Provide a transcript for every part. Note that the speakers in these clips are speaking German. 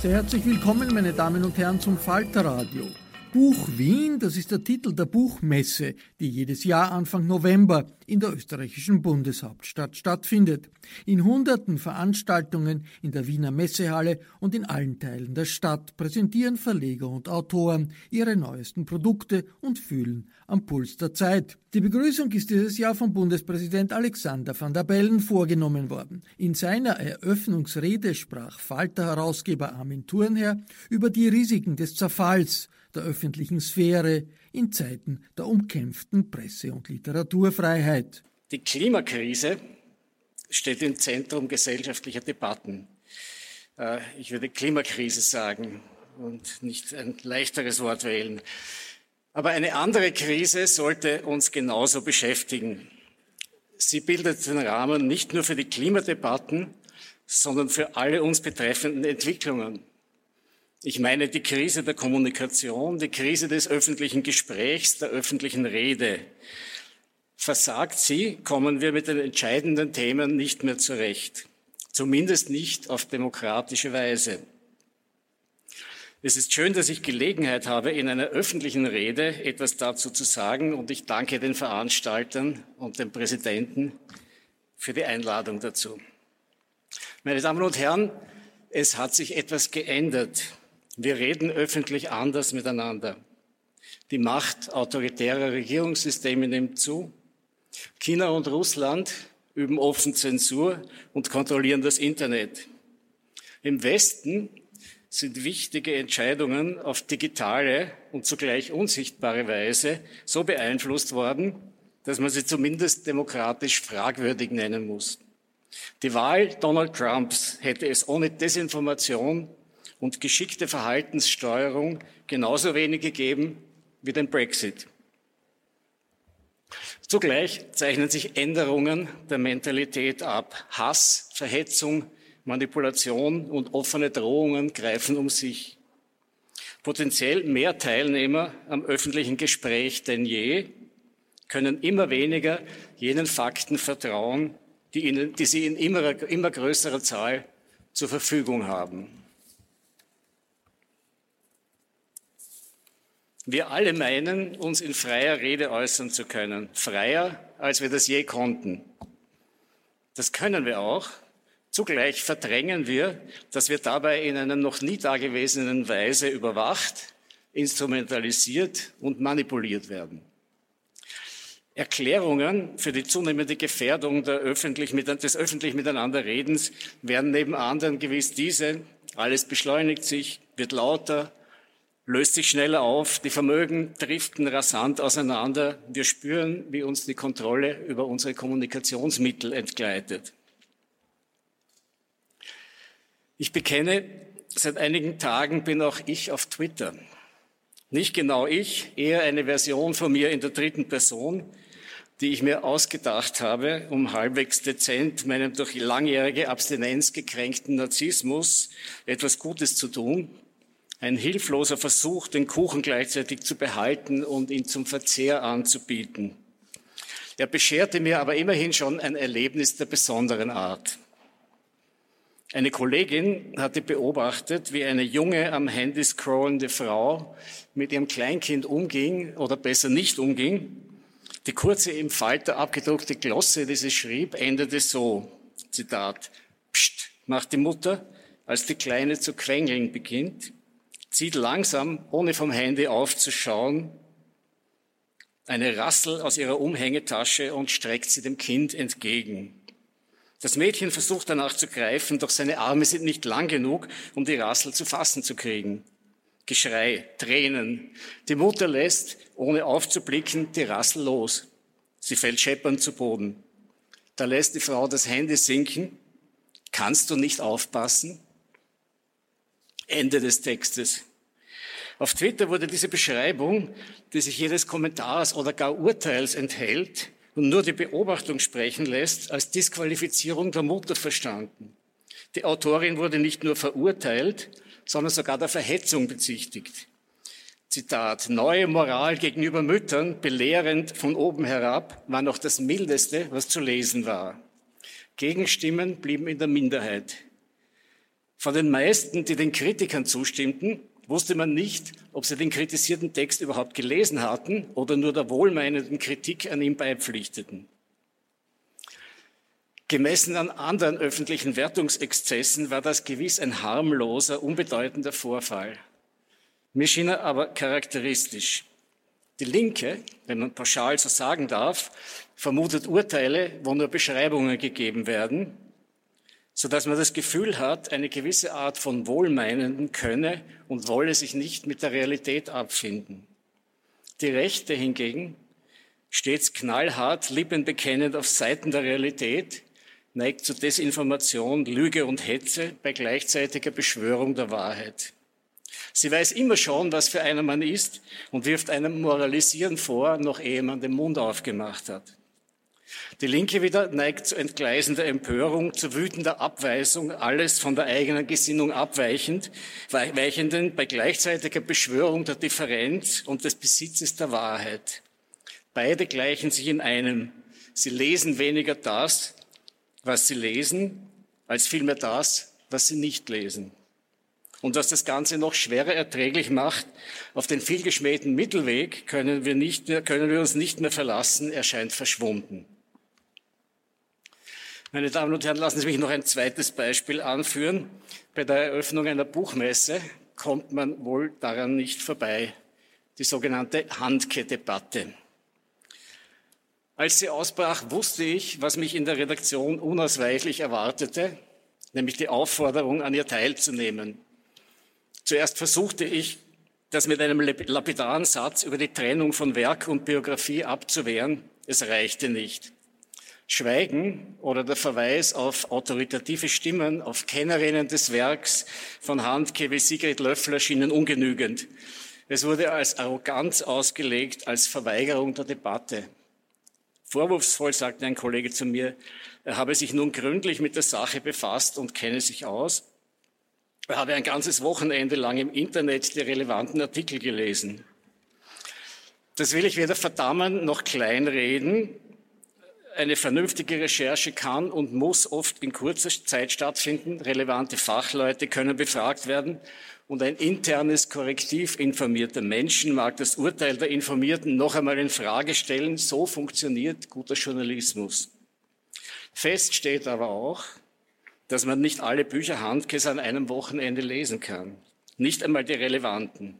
Sehr herzlich willkommen, meine Damen und Herren, zum Falterradio. Buch Wien, das ist der Titel der Buchmesse, die jedes Jahr Anfang November in der österreichischen Bundeshauptstadt stattfindet. In hunderten Veranstaltungen in der Wiener Messehalle und in allen Teilen der Stadt präsentieren Verleger und Autoren ihre neuesten Produkte und fühlen am Puls der Zeit. Die Begrüßung ist dieses Jahr von Bundespräsident Alexander van der Bellen vorgenommen worden. In seiner Eröffnungsrede sprach Falter-Herausgeber Armin Thurnherr über die Risiken des Zerfalls der öffentlichen Sphäre in Zeiten der umkämpften Presse- und Literaturfreiheit. Die Klimakrise steht im Zentrum gesellschaftlicher Debatten. Äh, ich würde Klimakrise sagen und nicht ein leichteres Wort wählen. Aber eine andere Krise sollte uns genauso beschäftigen. Sie bildet den Rahmen nicht nur für die Klimadebatten, sondern für alle uns betreffenden Entwicklungen. Ich meine die Krise der Kommunikation, die Krise des öffentlichen Gesprächs, der öffentlichen Rede. Versagt sie, kommen wir mit den entscheidenden Themen nicht mehr zurecht. Zumindest nicht auf demokratische Weise. Es ist schön, dass ich Gelegenheit habe, in einer öffentlichen Rede etwas dazu zu sagen und ich danke den Veranstaltern und dem Präsidenten für die Einladung dazu. Meine Damen und Herren, es hat sich etwas geändert. Wir reden öffentlich anders miteinander. Die Macht autoritärer Regierungssysteme nimmt zu. China und Russland üben offen Zensur und kontrollieren das Internet. Im Westen sind wichtige Entscheidungen auf digitale und zugleich unsichtbare Weise so beeinflusst worden, dass man sie zumindest demokratisch fragwürdig nennen muss. Die Wahl Donald Trumps hätte es ohne Desinformation und geschickte Verhaltenssteuerung genauso wenig gegeben wie den Brexit. Zugleich zeichnen sich Änderungen der Mentalität ab. Hass, Verhetzung, Manipulation und offene Drohungen greifen um sich. Potenziell mehr Teilnehmer am öffentlichen Gespräch denn je können immer weniger jenen Fakten vertrauen, die, ihnen, die sie in immer, immer größerer Zahl zur Verfügung haben. Wir alle meinen, uns in freier Rede äußern zu können, freier, als wir das je konnten. Das können wir auch. Zugleich verdrängen wir, dass wir dabei in einer noch nie dagewesenen Weise überwacht, instrumentalisiert und manipuliert werden. Erklärungen für die zunehmende Gefährdung öffentlich, des öffentlich Miteinanderredens wären neben anderen gewiss diese. Alles beschleunigt sich, wird lauter, löst sich schneller auf, die Vermögen driften rasant auseinander. Wir spüren, wie uns die Kontrolle über unsere Kommunikationsmittel entgleitet. Ich bekenne, seit einigen Tagen bin auch ich auf Twitter. Nicht genau ich, eher eine Version von mir in der dritten Person, die ich mir ausgedacht habe, um halbwegs dezent meinem durch langjährige Abstinenz gekränkten Narzissmus etwas Gutes zu tun. Ein hilfloser Versuch, den Kuchen gleichzeitig zu behalten und ihn zum Verzehr anzubieten. Er bescherte mir aber immerhin schon ein Erlebnis der besonderen Art. Eine Kollegin hatte beobachtet, wie eine junge am Handy scrollende Frau mit ihrem Kleinkind umging oder besser nicht umging die kurze im Falter abgedruckte Glosse, die sie schrieb, endete so, Zitat, Psst, macht die Mutter, als die Kleine zu quengeln beginnt, zieht langsam, ohne vom Handy aufzuschauen, eine Rassel aus ihrer Umhängetasche und streckt sie dem Kind entgegen. Das Mädchen versucht danach zu greifen, doch seine Arme sind nicht lang genug, um die Rassel zu fassen zu kriegen. Geschrei, Tränen. Die Mutter lässt, ohne aufzublicken, die Rassel los. Sie fällt scheppernd zu Boden. Da lässt die Frau das Handy sinken. Kannst du nicht aufpassen? Ende des Textes. Auf Twitter wurde diese Beschreibung, die sich jedes Kommentars oder gar Urteils enthält und nur die Beobachtung sprechen lässt, als Disqualifizierung der Mutter verstanden. Die Autorin wurde nicht nur verurteilt, sondern sogar der Verhetzung bezichtigt. Zitat, neue Moral gegenüber Müttern, belehrend von oben herab, war noch das Mildeste, was zu lesen war. Gegenstimmen blieben in der Minderheit. Von den meisten, die den Kritikern zustimmten, wusste man nicht, ob sie den kritisierten Text überhaupt gelesen hatten oder nur der wohlmeinenden Kritik an ihm beipflichteten. Gemessen an anderen öffentlichen Wertungsexzessen war das gewiss ein harmloser, unbedeutender Vorfall. Mir schien er aber charakteristisch. Die Linke, wenn man pauschal so sagen darf, vermutet Urteile, wo nur Beschreibungen gegeben werden, so dass man das Gefühl hat, eine gewisse Art von Wohlmeinenden könne und wolle sich nicht mit der Realität abfinden. Die Rechte hingegen, stets knallhart, lippenbekennend auf Seiten der Realität, neigt zu Desinformation, Lüge und Hetze bei gleichzeitiger Beschwörung der Wahrheit. Sie weiß immer schon, was für einer man ist und wirft einem Moralisieren vor, noch ehe man den Mund aufgemacht hat. Die Linke wieder neigt zu entgleisender Empörung, zu wütender Abweisung, alles von der eigenen Gesinnung abweichend, weichenden bei gleichzeitiger Beschwörung der Differenz und des Besitzes der Wahrheit. Beide gleichen sich in einem. Sie lesen weniger das, was sie lesen, als vielmehr das, was sie nicht lesen. Und was das Ganze noch schwerer erträglich macht, auf den vielgeschmähten Mittelweg können wir, nicht mehr, können wir uns nicht mehr verlassen, er scheint verschwunden. Meine Damen und Herren, lassen Sie mich noch ein zweites Beispiel anführen. Bei der Eröffnung einer Buchmesse kommt man wohl daran nicht vorbei. Die sogenannte Handke-Debatte. Als sie ausbrach, wusste ich, was mich in der Redaktion unausweichlich erwartete, nämlich die Aufforderung, an ihr teilzunehmen. Zuerst versuchte ich, das mit einem lapidaren Satz über die Trennung von Werk und Biografie abzuwehren. Es reichte nicht. Schweigen oder der Verweis auf autoritative Stimmen, auf Kennerinnen des Werks von Handke wie Sigrid Löffler schienen ungenügend. Es wurde als Arroganz ausgelegt, als Verweigerung der Debatte. Vorwurfsvoll sagte ein Kollege zu mir, er habe sich nun gründlich mit der Sache befasst und kenne sich aus. Er habe ein ganzes Wochenende lang im Internet die relevanten Artikel gelesen. Das will ich weder verdammen noch kleinreden. Eine vernünftige Recherche kann und muss oft in kurzer Zeit stattfinden. Relevante Fachleute können befragt werden und ein internes Korrektiv informierter Menschen mag das Urteil der Informierten noch einmal in Frage stellen. So funktioniert guter Journalismus. Fest steht aber auch, dass man nicht alle Bücher Handkes an einem Wochenende lesen kann. Nicht einmal die relevanten.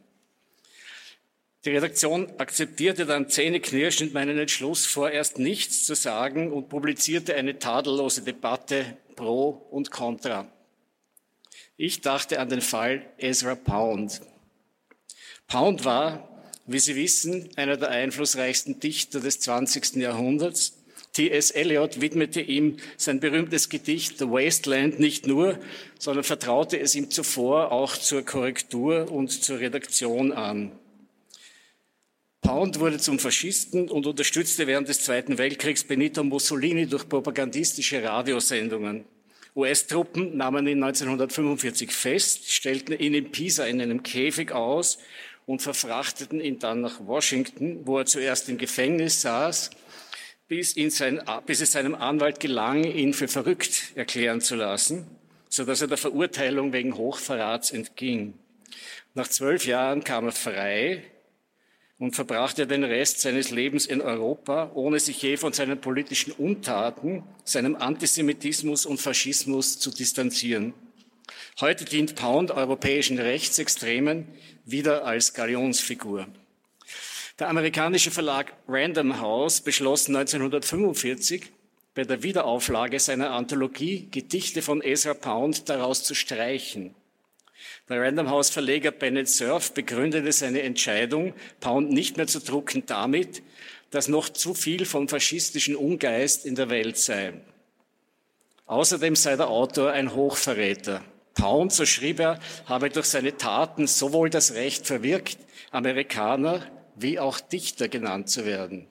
Die Redaktion akzeptierte dann zähneknirschend meinen Entschluss, vorerst nichts zu sagen und publizierte eine tadellose Debatte pro und contra. Ich dachte an den Fall Ezra Pound. Pound war, wie Sie wissen, einer der einflussreichsten Dichter des 20. Jahrhunderts. T.S. Eliot widmete ihm sein berühmtes Gedicht The Wasteland nicht nur, sondern vertraute es ihm zuvor auch zur Korrektur und zur Redaktion an. Pound wurde zum Faschisten und unterstützte während des Zweiten Weltkriegs Benito Mussolini durch propagandistische Radiosendungen. US-Truppen nahmen ihn 1945 fest, stellten ihn in Pisa in einem Käfig aus und verfrachteten ihn dann nach Washington, wo er zuerst im Gefängnis saß, bis, sein, bis es seinem Anwalt gelang, ihn für verrückt erklären zu lassen, sodass er der Verurteilung wegen Hochverrats entging. Nach zwölf Jahren kam er frei, und verbrachte den Rest seines Lebens in Europa, ohne sich je von seinen politischen Untaten, seinem Antisemitismus und Faschismus zu distanzieren. Heute dient Pound europäischen Rechtsextremen wieder als Galionsfigur. Der amerikanische Verlag Random House beschloss 1945, bei der Wiederauflage seiner Anthologie Gedichte von Ezra Pound daraus zu streichen. Der Random House Verleger Bennett Cerf begründete seine Entscheidung, Pound nicht mehr zu drucken, damit, dass noch zu viel vom faschistischen Ungeist in der Welt sei. Außerdem sei der Autor ein Hochverräter. Pound, so schrieb er, habe durch seine Taten sowohl das Recht verwirkt, Amerikaner wie auch Dichter genannt zu werden.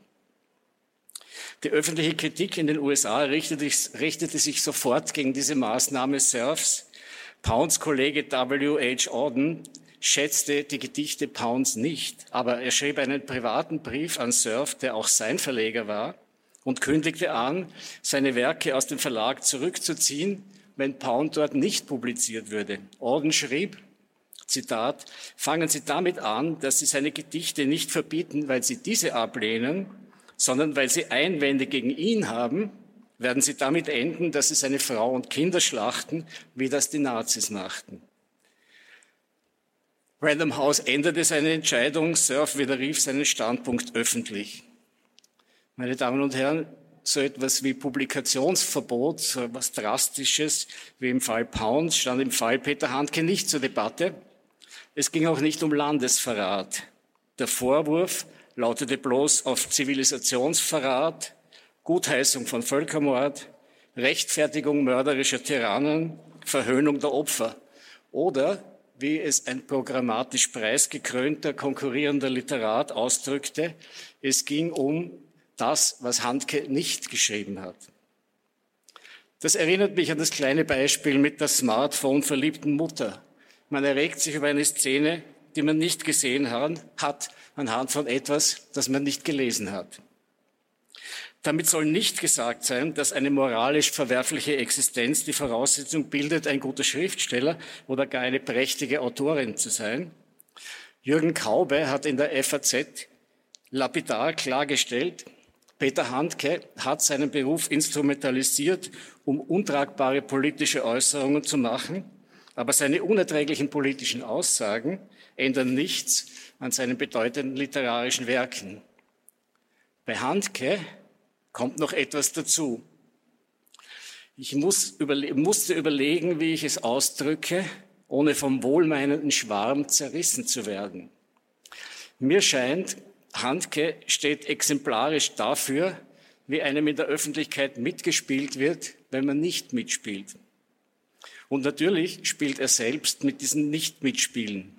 Die öffentliche Kritik in den USA richtete, richtete sich sofort gegen diese Maßnahme Surfs, Pounds Kollege W.H. Auden schätzte die Gedichte Pounds nicht, aber er schrieb einen privaten Brief an Surf, der auch sein Verleger war, und kündigte an, seine Werke aus dem Verlag zurückzuziehen, wenn Pound dort nicht publiziert würde. Auden schrieb, Zitat, fangen Sie damit an, dass Sie seine Gedichte nicht verbieten, weil Sie diese ablehnen, sondern weil Sie Einwände gegen ihn haben werden sie damit enden, dass sie seine Frau und Kinder schlachten, wie das die Nazis machten. Random House änderte seine Entscheidung, Surf widerrief seinen Standpunkt öffentlich. Meine Damen und Herren, so etwas wie Publikationsverbot, so etwas Drastisches wie im Fall Pound stand im Fall Peter Handke nicht zur Debatte. Es ging auch nicht um Landesverrat. Der Vorwurf lautete bloß auf Zivilisationsverrat, Gutheißung von Völkermord, Rechtfertigung mörderischer Tyrannen, Verhöhnung der Opfer oder, wie es ein programmatisch preisgekrönter konkurrierender Literat ausdrückte, es ging um das, was Handke nicht geschrieben hat. Das erinnert mich an das kleine Beispiel mit der Smartphone verliebten Mutter. Man erregt sich über eine Szene, die man nicht gesehen hat, anhand von etwas, das man nicht gelesen hat. Damit soll nicht gesagt sein, dass eine moralisch verwerfliche Existenz die Voraussetzung bildet, ein guter Schriftsteller oder gar eine prächtige Autorin zu sein. Jürgen Kaube hat in der FAZ lapidar klargestellt, Peter Handke hat seinen Beruf instrumentalisiert, um untragbare politische Äußerungen zu machen, aber seine unerträglichen politischen Aussagen ändern nichts an seinen bedeutenden literarischen Werken. Bei Handke kommt noch etwas dazu. Ich muss überle musste überlegen, wie ich es ausdrücke, ohne vom wohlmeinenden Schwarm zerrissen zu werden. Mir scheint, Handke steht exemplarisch dafür, wie einem in der Öffentlichkeit mitgespielt wird, wenn man nicht mitspielt. Und natürlich spielt er selbst mit diesem Nicht-Mitspielen.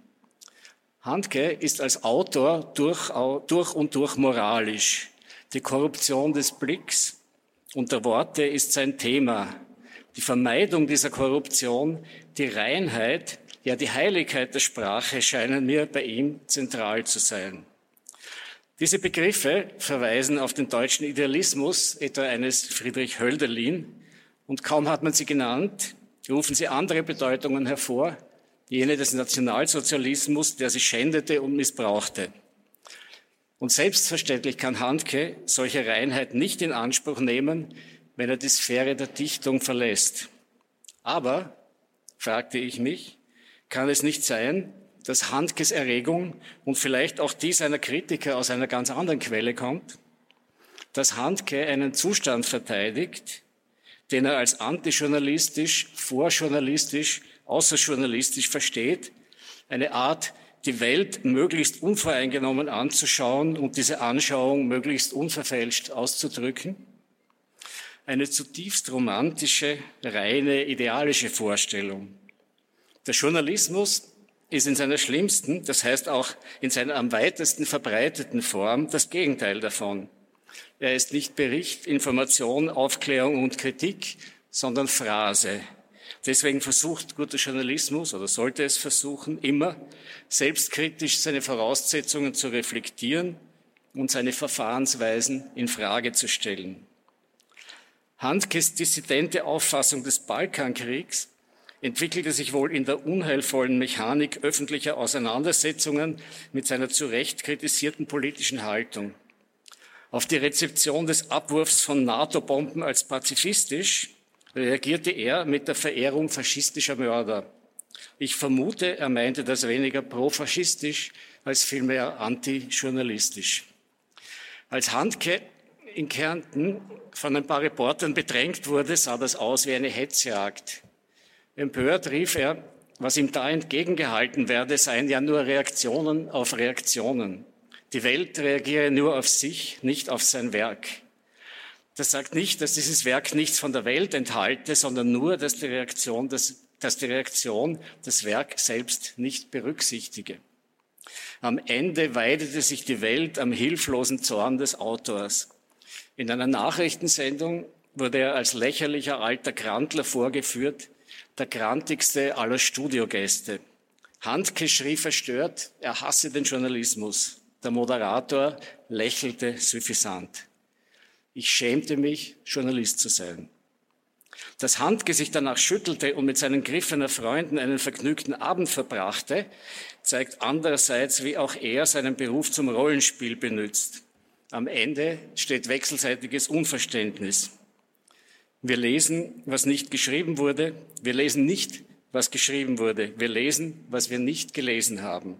Handke ist als Autor durch, durch und durch moralisch. Die Korruption des Blicks und der Worte ist sein Thema. Die Vermeidung dieser Korruption, die Reinheit, ja die Heiligkeit der Sprache scheinen mir bei ihm zentral zu sein. Diese Begriffe verweisen auf den deutschen Idealismus, etwa eines Friedrich Hölderlin, und kaum hat man sie genannt, rufen sie andere Bedeutungen hervor, jene des Nationalsozialismus, der sie schändete und missbrauchte. Und selbstverständlich kann Handke solche Reinheit nicht in Anspruch nehmen, wenn er die Sphäre der Dichtung verlässt. Aber, fragte ich mich, kann es nicht sein, dass Handkes Erregung und vielleicht auch die seiner Kritiker aus einer ganz anderen Quelle kommt, dass Handke einen Zustand verteidigt, den er als antijournalistisch, vorjournalistisch, außerjournalistisch versteht, eine Art, die Welt möglichst unvoreingenommen anzuschauen und diese Anschauung möglichst unverfälscht auszudrücken. Eine zutiefst romantische, reine, idealische Vorstellung. Der Journalismus ist in seiner schlimmsten, das heißt auch in seiner am weitesten verbreiteten Form das Gegenteil davon. Er ist nicht Bericht, Information, Aufklärung und Kritik, sondern Phrase. Deswegen versucht guter Journalismus oder sollte es versuchen, immer selbstkritisch seine Voraussetzungen zu reflektieren und seine Verfahrensweisen in Frage zu stellen. Handkes dissidente Auffassung des Balkankriegs entwickelte sich wohl in der unheilvollen Mechanik öffentlicher Auseinandersetzungen mit seiner zu Recht kritisierten politischen Haltung. Auf die Rezeption des Abwurfs von NATO-Bomben als pazifistisch reagierte er mit der Verehrung faschistischer Mörder. Ich vermute, er meinte das weniger profaschistisch als vielmehr antijournalistisch. Als Handke in Kärnten von ein paar Reportern bedrängt wurde, sah das aus wie eine Hetzjagd. Empört rief er, was ihm da entgegengehalten werde, seien ja nur Reaktionen auf Reaktionen. Die Welt reagiere nur auf sich, nicht auf sein Werk. Das sagt nicht, dass dieses Werk nichts von der Welt enthalte, sondern nur, dass die Reaktion das, dass die Reaktion das Werk selbst nicht berücksichtige. Am Ende weidete sich die Welt am hilflosen Zorn des Autors. In einer Nachrichtensendung wurde er als lächerlicher alter Grantler vorgeführt, der grantigste aller Studiogäste. Handke schrie verstört, er hasse den Journalismus. Der Moderator lächelte suffisant. Ich schämte mich, Journalist zu sein. Dass Handke sich danach schüttelte und mit seinen Griffener Freunden einen vergnügten Abend verbrachte, zeigt andererseits, wie auch er seinen Beruf zum Rollenspiel benützt. Am Ende steht wechselseitiges Unverständnis. Wir lesen, was nicht geschrieben wurde. Wir lesen nicht, was geschrieben wurde. Wir lesen, was wir nicht gelesen haben.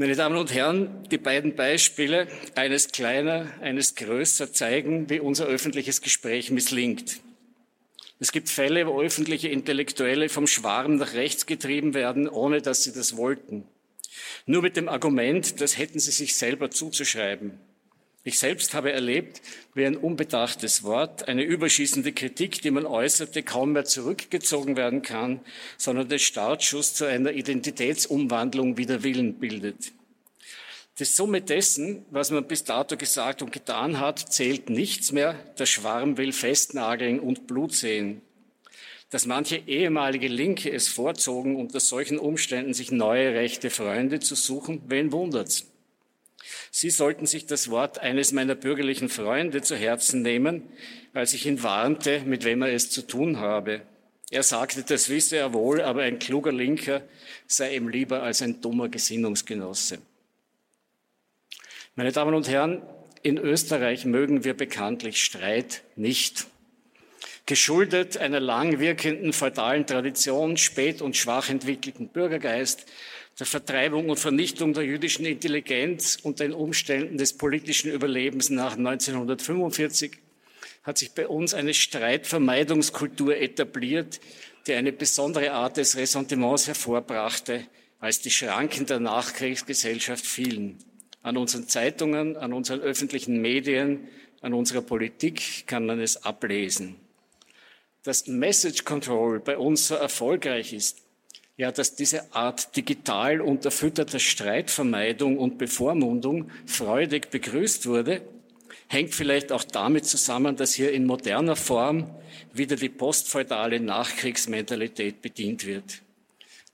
Meine Damen und Herren, die beiden Beispiele, eines kleiner, eines größer, zeigen, wie unser öffentliches Gespräch misslingt. Es gibt Fälle, wo öffentliche Intellektuelle vom Schwarm nach rechts getrieben werden, ohne dass sie das wollten. Nur mit dem Argument, das hätten sie sich selber zuzuschreiben. Ich selbst habe erlebt, wie ein unbedachtes Wort, eine überschießende Kritik, die man äußerte, kaum mehr zurückgezogen werden kann, sondern den Startschuss zu einer Identitätsumwandlung wider Willen bildet. Die Summe dessen, was man bis dato gesagt und getan hat, zählt nichts mehr. Der Schwarm will festnageln und Blut sehen. Dass manche ehemalige Linke es vorzogen, unter solchen Umständen sich neue rechte Freunde zu suchen, wen wundert's? Sie sollten sich das Wort eines meiner bürgerlichen Freunde zu Herzen nehmen, als ich ihn warnte, mit wem er es zu tun habe. Er sagte, das wisse er wohl, aber ein kluger Linker sei ihm lieber als ein dummer Gesinnungsgenosse. Meine Damen und Herren, in Österreich mögen wir bekanntlich Streit nicht. Geschuldet einer lang wirkenden feudalen Tradition, spät und schwach entwickelten Bürgergeist, der Vertreibung und Vernichtung der jüdischen Intelligenz und den Umständen des politischen Überlebens nach 1945 hat sich bei uns eine Streitvermeidungskultur etabliert, die eine besondere Art des Ressentiments hervorbrachte, als die Schranken der Nachkriegsgesellschaft fielen. An unseren Zeitungen, an unseren öffentlichen Medien, an unserer Politik kann man es ablesen. Dass Message Control bei uns so erfolgreich ist, ja, dass diese Art digital unterfütterter Streitvermeidung und Bevormundung freudig begrüßt wurde, hängt vielleicht auch damit zusammen, dass hier in moderner Form wieder die postfeudale Nachkriegsmentalität bedient wird.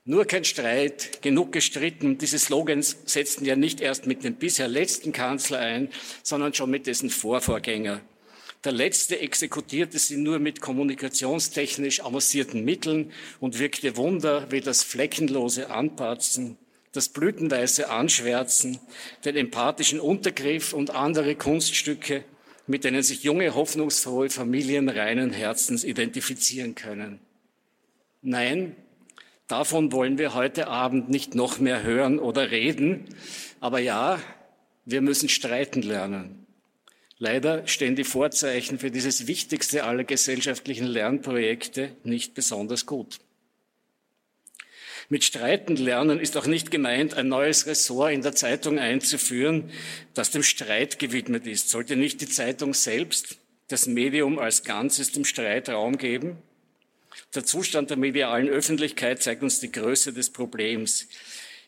Nur kein Streit, genug gestritten. Diese Slogans setzten ja nicht erst mit dem bisher letzten Kanzler ein, sondern schon mit dessen Vorvorgänger. Der letzte exekutierte sie nur mit kommunikationstechnisch avancierten Mitteln und wirkte Wunder wie das fleckenlose Anpatzen, das blütenweiße Anschwärzen, den empathischen Untergriff und andere Kunststücke, mit denen sich junge, hoffnungsfrohe Familien reinen Herzens identifizieren können. Nein, Davon wollen wir heute Abend nicht noch mehr hören oder reden. Aber ja, wir müssen streiten lernen. Leider stehen die Vorzeichen für dieses wichtigste aller gesellschaftlichen Lernprojekte nicht besonders gut. Mit Streiten lernen ist auch nicht gemeint, ein neues Ressort in der Zeitung einzuführen, das dem Streit gewidmet ist. Sollte nicht die Zeitung selbst, das Medium als Ganzes dem Streit Raum geben? Der Zustand der medialen Öffentlichkeit zeigt uns die Größe des Problems.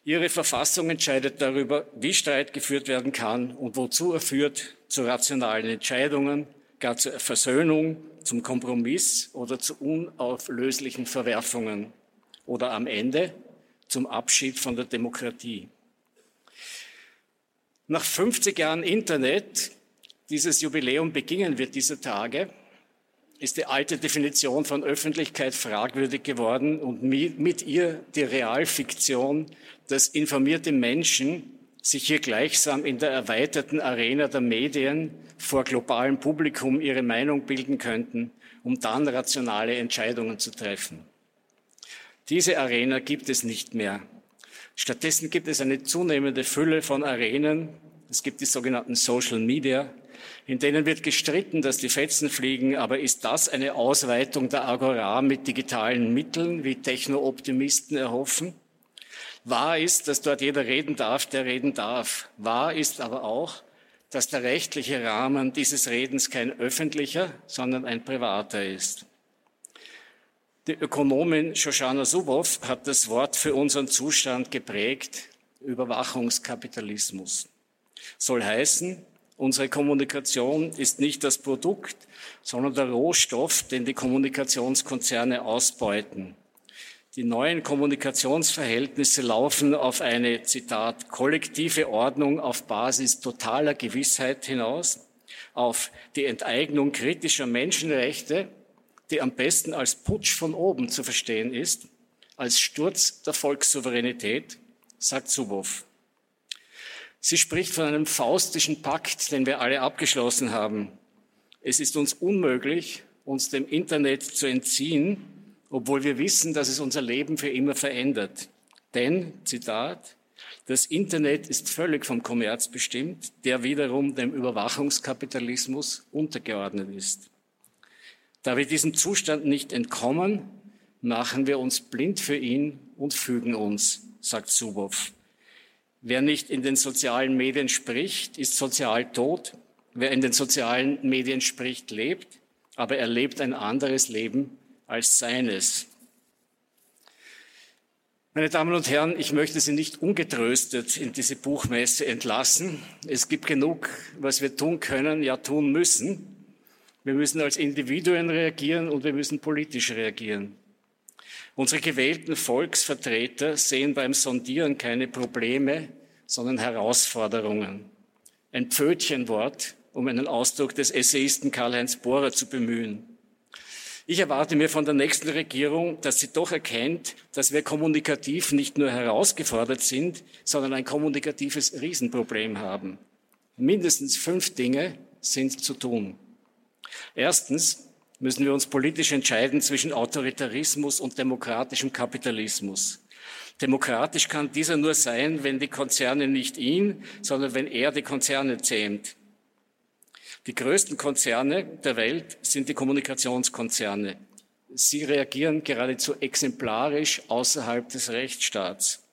Ihre Verfassung entscheidet darüber, wie Streit geführt werden kann und wozu er führt, zu rationalen Entscheidungen, gar zur Versöhnung, zum Kompromiss oder zu unauflöslichen Verwerfungen oder am Ende zum Abschied von der Demokratie. Nach 50 Jahren Internet, dieses Jubiläum begingen wir dieser Tage, ist die alte Definition von Öffentlichkeit fragwürdig geworden und mit ihr die Realfiktion, dass informierte Menschen sich hier gleichsam in der erweiterten Arena der Medien vor globalem Publikum ihre Meinung bilden könnten, um dann rationale Entscheidungen zu treffen. Diese Arena gibt es nicht mehr. Stattdessen gibt es eine zunehmende Fülle von Arenen. Es gibt die sogenannten Social Media, in denen wird gestritten, dass die Fetzen fliegen, aber ist das eine Ausweitung der Agora mit digitalen Mitteln, wie Techno-Optimisten erhoffen? Wahr ist, dass dort jeder reden darf, der reden darf. Wahr ist aber auch, dass der rechtliche Rahmen dieses Redens kein öffentlicher, sondern ein privater ist. Die Ökonomin Shoshana Zuboff hat das Wort für unseren Zustand geprägt, Überwachungskapitalismus. Soll heißen, Unsere Kommunikation ist nicht das Produkt, sondern der Rohstoff, den die Kommunikationskonzerne ausbeuten. Die neuen Kommunikationsverhältnisse laufen auf eine, Zitat, kollektive Ordnung auf Basis totaler Gewissheit hinaus, auf die Enteignung kritischer Menschenrechte, die am besten als Putsch von oben zu verstehen ist, als Sturz der Volkssouveränität, sagt Zuboff. Sie spricht von einem faustischen Pakt, den wir alle abgeschlossen haben. Es ist uns unmöglich, uns dem Internet zu entziehen, obwohl wir wissen, dass es unser Leben für immer verändert. Denn, Zitat, das Internet ist völlig vom Kommerz bestimmt, der wiederum dem Überwachungskapitalismus untergeordnet ist. Da wir diesem Zustand nicht entkommen, machen wir uns blind für ihn und fügen uns, sagt Subow. Wer nicht in den sozialen Medien spricht, ist sozial tot. Wer in den sozialen Medien spricht, lebt, aber er lebt ein anderes Leben als seines. Meine Damen und Herren, ich möchte Sie nicht ungetröstet in diese Buchmesse entlassen. Es gibt genug, was wir tun können, ja tun müssen. Wir müssen als Individuen reagieren und wir müssen politisch reagieren. Unsere gewählten Volksvertreter sehen beim Sondieren keine Probleme, sondern Herausforderungen. Ein Pfötchenwort, um einen Ausdruck des Essayisten Karl-Heinz Bohrer zu bemühen. Ich erwarte mir von der nächsten Regierung, dass sie doch erkennt, dass wir kommunikativ nicht nur herausgefordert sind, sondern ein kommunikatives Riesenproblem haben. Mindestens fünf Dinge sind zu tun. Erstens müssen wir uns politisch entscheiden zwischen Autoritarismus und demokratischem Kapitalismus. Demokratisch kann dieser nur sein, wenn die Konzerne nicht ihn, sondern wenn er die Konzerne zähmt. Die größten Konzerne der Welt sind die Kommunikationskonzerne. Sie reagieren geradezu exemplarisch außerhalb des Rechtsstaats.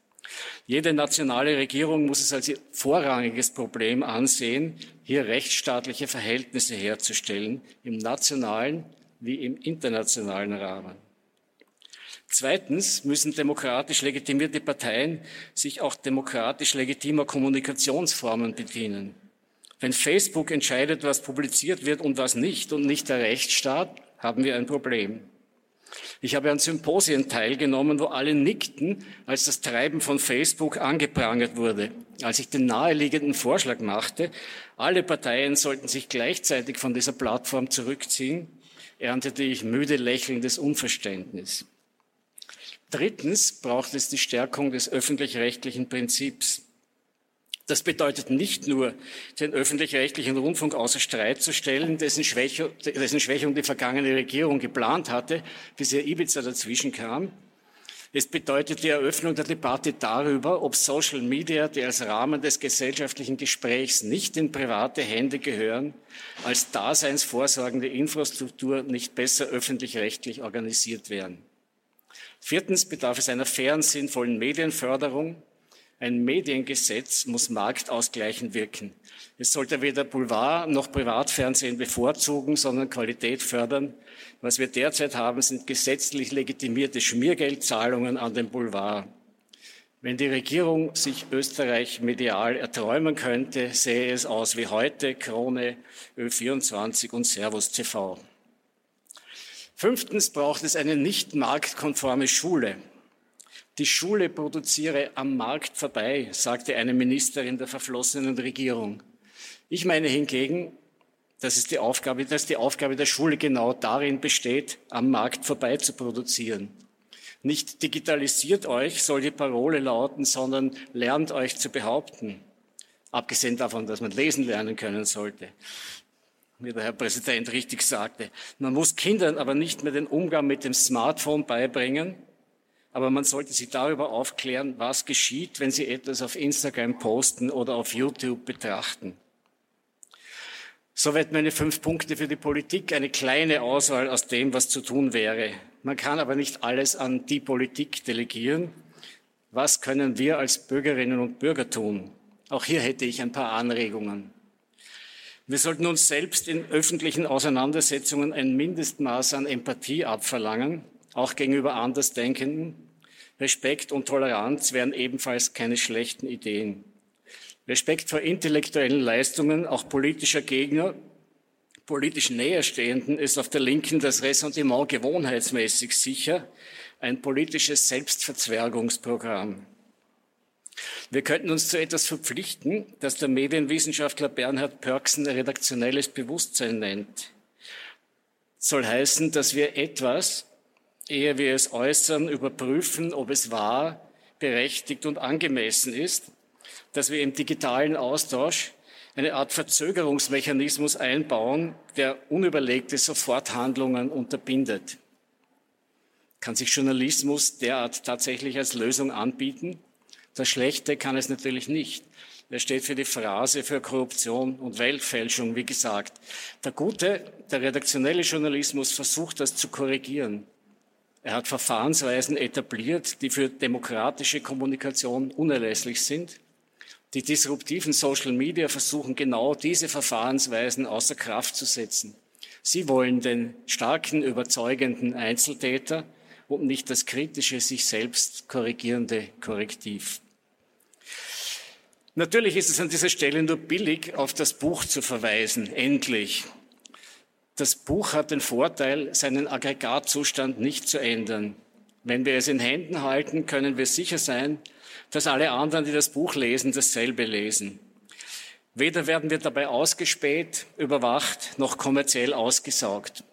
Jede nationale Regierung muss es als ihr vorrangiges Problem ansehen, hier rechtsstaatliche Verhältnisse herzustellen, im nationalen wie im internationalen Rahmen. Zweitens müssen demokratisch legitimierte Parteien sich auch demokratisch legitimer Kommunikationsformen bedienen. Wenn Facebook entscheidet, was publiziert wird und was nicht und nicht der Rechtsstaat, haben wir ein Problem. Ich habe an Symposien teilgenommen, wo alle nickten, als das Treiben von Facebook angeprangert wurde. Als ich den naheliegenden Vorschlag machte, alle Parteien sollten sich gleichzeitig von dieser Plattform zurückziehen, erntete ich müde lächelndes Unverständnis. Drittens braucht es die Stärkung des öffentlich-rechtlichen Prinzips. Das bedeutet nicht nur, den öffentlich-rechtlichen Rundfunk außer Streit zu stellen, dessen, Schwächung, dessen Schwächung die vergangene Regierung geplant hatte, bis ihr Ibiza dazwischen kam. Es bedeutet die Eröffnung der Debatte darüber, ob Social Media, die als Rahmen des gesellschaftlichen Gesprächs nicht in private Hände gehören, als daseinsvorsorgende Infrastruktur nicht besser öffentlich-rechtlich organisiert werden. Viertens bedarf es einer fairen, sinnvollen Medienförderung, ein Mediengesetz muss marktausgleichend wirken. Es sollte weder Boulevard noch Privatfernsehen bevorzugen, sondern Qualität fördern. Was wir derzeit haben, sind gesetzlich legitimierte Schmiergeldzahlungen an den Boulevard. Wenn die Regierung sich Österreich medial erträumen könnte, sähe es aus wie heute Krone, Ö24 und Servus TV. Fünftens braucht es eine nicht marktkonforme Schule. Die Schule produziere am Markt vorbei, sagte eine Ministerin der verflossenen Regierung. Ich meine hingegen, dass, es die Aufgabe, dass die Aufgabe der Schule genau darin besteht, am Markt vorbei zu produzieren. Nicht digitalisiert euch soll die Parole lauten, sondern lernt euch zu behaupten. Abgesehen davon, dass man lesen lernen können sollte. Wie der Herr Präsident richtig sagte. Man muss Kindern aber nicht mehr den Umgang mit dem Smartphone beibringen, aber man sollte sie darüber aufklären, was geschieht, wenn sie etwas auf Instagram posten oder auf YouTube betrachten. Soweit meine fünf Punkte für die Politik, eine kleine Auswahl aus dem, was zu tun wäre. Man kann aber nicht alles an die Politik delegieren. Was können wir als Bürgerinnen und Bürger tun? Auch hier hätte ich ein paar Anregungen. Wir sollten uns selbst in öffentlichen Auseinandersetzungen ein Mindestmaß an Empathie abverlangen auch gegenüber Andersdenkenden. Respekt und Toleranz wären ebenfalls keine schlechten Ideen. Respekt vor intellektuellen Leistungen auch politischer Gegner, politisch Näherstehenden ist auf der Linken das Ressentiment gewohnheitsmäßig sicher, ein politisches Selbstverzwergungsprogramm. Wir könnten uns zu etwas verpflichten, das der Medienwissenschaftler Bernhard Pörksen redaktionelles Bewusstsein nennt. soll heißen, dass wir etwas, ehe wir es äußern, überprüfen, ob es wahr, berechtigt und angemessen ist, dass wir im digitalen Austausch eine Art Verzögerungsmechanismus einbauen, der unüberlegte Soforthandlungen unterbindet. Kann sich Journalismus derart tatsächlich als Lösung anbieten? Das Schlechte kann es natürlich nicht. Er steht für die Phrase für Korruption und Weltfälschung, wie gesagt. Der gute, der redaktionelle Journalismus versucht das zu korrigieren. Er hat Verfahrensweisen etabliert, die für demokratische Kommunikation unerlässlich sind. Die disruptiven Social Media versuchen genau diese Verfahrensweisen außer Kraft zu setzen. Sie wollen den starken, überzeugenden Einzeltäter und nicht das kritische, sich selbst korrigierende Korrektiv. Natürlich ist es an dieser Stelle nur billig, auf das Buch zu verweisen, endlich. Das Buch hat den Vorteil, seinen Aggregatzustand nicht zu ändern. Wenn wir es in Händen halten, können wir sicher sein, dass alle anderen, die das Buch lesen, dasselbe lesen. Weder werden wir dabei ausgespäht, überwacht, noch kommerziell ausgesaugt.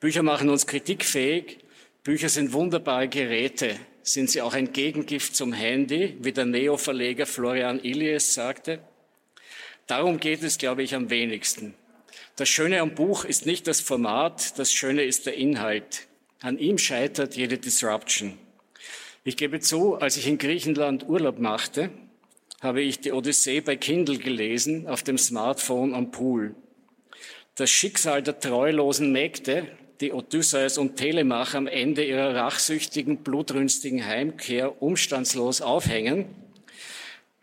Bücher machen uns kritikfähig. Bücher sind wunderbare Geräte. Sind sie auch ein Gegengift zum Handy, wie der Neo-Verleger Florian Ilies sagte? Darum geht es, glaube ich, am wenigsten. Das Schöne am Buch ist nicht das Format, das Schöne ist der Inhalt. An ihm scheitert jede Disruption. Ich gebe zu, als ich in Griechenland Urlaub machte, habe ich die Odyssee bei Kindle gelesen, auf dem Smartphone am Pool. Das Schicksal der treulosen Mägde, die Odysseus und Telemach am Ende ihrer rachsüchtigen, blutrünstigen Heimkehr umstandslos aufhängen,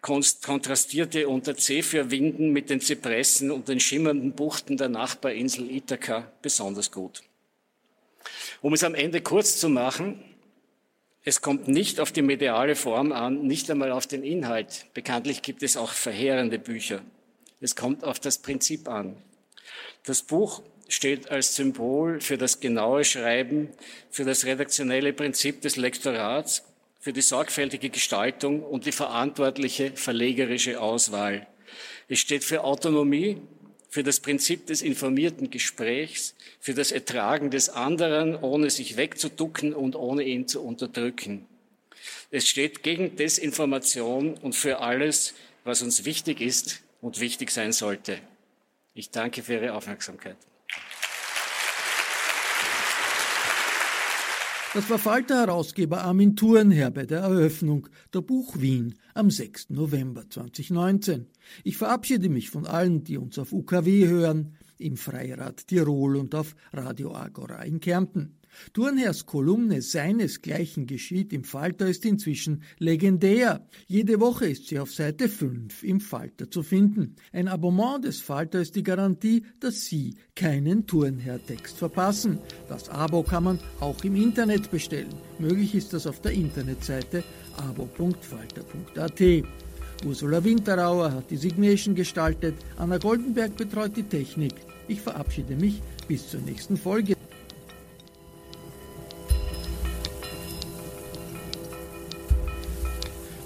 kontrastierte unter Zephyrwinden mit den Zypressen und den schimmernden Buchten der Nachbarinsel Ithaka besonders gut. Um es am Ende kurz zu machen, es kommt nicht auf die mediale Form an, nicht einmal auf den Inhalt. Bekanntlich gibt es auch verheerende Bücher. Es kommt auf das Prinzip an. Das Buch steht als Symbol für das genaue Schreiben, für das redaktionelle Prinzip des Lektorats, für die sorgfältige Gestaltung und die verantwortliche verlegerische Auswahl. Es steht für Autonomie, für das Prinzip des informierten Gesprächs, für das Ertragen des anderen, ohne sich wegzuducken und ohne ihn zu unterdrücken. Es steht gegen Desinformation und für alles, was uns wichtig ist und wichtig sein sollte. Ich danke für Ihre Aufmerksamkeit. Das war Falter-Herausgeber Armin Thurnherr bei der Eröffnung der Buch Wien am 6. November 2019. Ich verabschiede mich von allen, die uns auf UKW hören, im Freirad Tirol und auf Radio Agora in Kärnten. Turnherrs Kolumne Seinesgleichen geschieht im Falter ist inzwischen legendär. Jede Woche ist sie auf Seite 5 im Falter zu finden. Ein Abonnement des Falter ist die Garantie, dass Sie keinen Turnherr-Text verpassen. Das Abo kann man auch im Internet bestellen. Möglich ist das auf der Internetseite abo.falter.at. Ursula Winterauer hat die Signation gestaltet, Anna Goldenberg betreut die Technik. Ich verabschiede mich bis zur nächsten Folge.